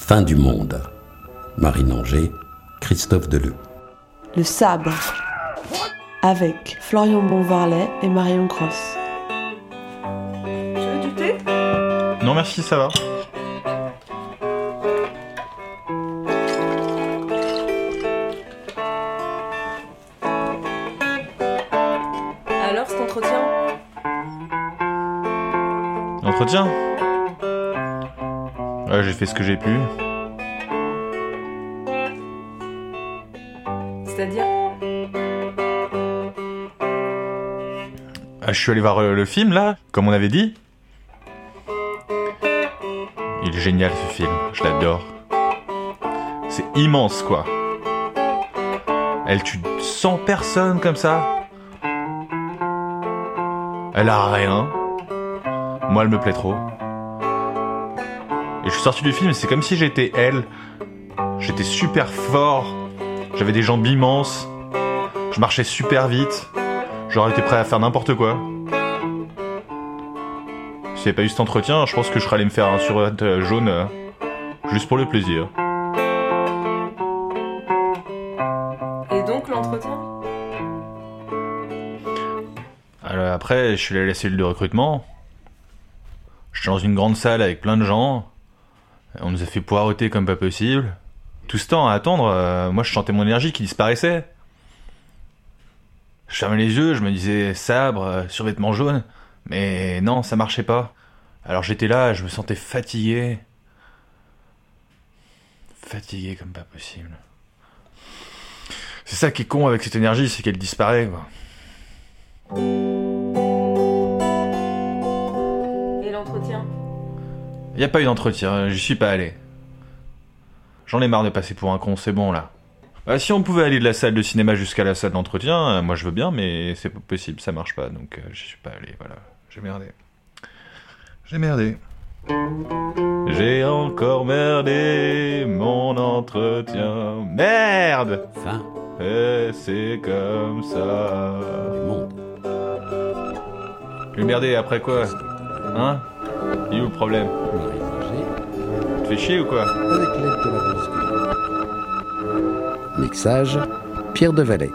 Fin du monde. Marine Anger, Christophe Deleu. Le sabre. Avec Florian Bonvarlet et Marion Cross. Tu veux du thé? Non merci, ça va. Alors cet entretien? Entretien? Ouais, j'ai fait ce que j'ai pu. C'est-à-dire Ah, je suis allé voir euh, le film là, comme on avait dit. Il est génial ce film, je l'adore. C'est immense quoi. Elle tue 100 personnes comme ça. Elle a rien. Moi, elle me plaît trop. Et je suis sorti du film, c'est comme si j'étais elle. J'étais super fort. J'avais des jambes immenses. Je marchais super vite. J'aurais été prêt à faire n'importe quoi. S'il n'y avait pas eu cet entretien, je pense que je serais allé me faire un survêt euh, jaune euh, juste pour le plaisir. Et donc l'entretien? Alors après, je suis allé à la cellule de recrutement. J'étais dans une grande salle avec plein de gens. On nous a fait poireauter comme pas possible. Tout ce temps à attendre, euh, moi je sentais mon énergie qui disparaissait. Je fermais les yeux, je me disais sabre, euh, survêtement jaune. Mais non, ça marchait pas. Alors j'étais là, je me sentais fatigué. Fatigué comme pas possible. C'est ça qui est con avec cette énergie, c'est qu'elle disparaît, quoi. Y a pas eu d'entretien, j'y suis pas allé. J'en ai marre de passer pour un con, c'est bon là. Bah, si on pouvait aller de la salle de cinéma jusqu'à la salle d'entretien, euh, moi je veux bien, mais c'est pas possible, ça marche pas, donc euh, j'y suis pas allé, voilà. J'ai merdé. J'ai merdé. J'ai encore merdé mon entretien. Merde Fin Et c'est comme ça. du monde. J'ai merdé après quoi? Hein? Il est où le problème Marine Anger, Tu fais chier ou quoi avec l'aide de la bouscule. Mixage, Pierre Devalet.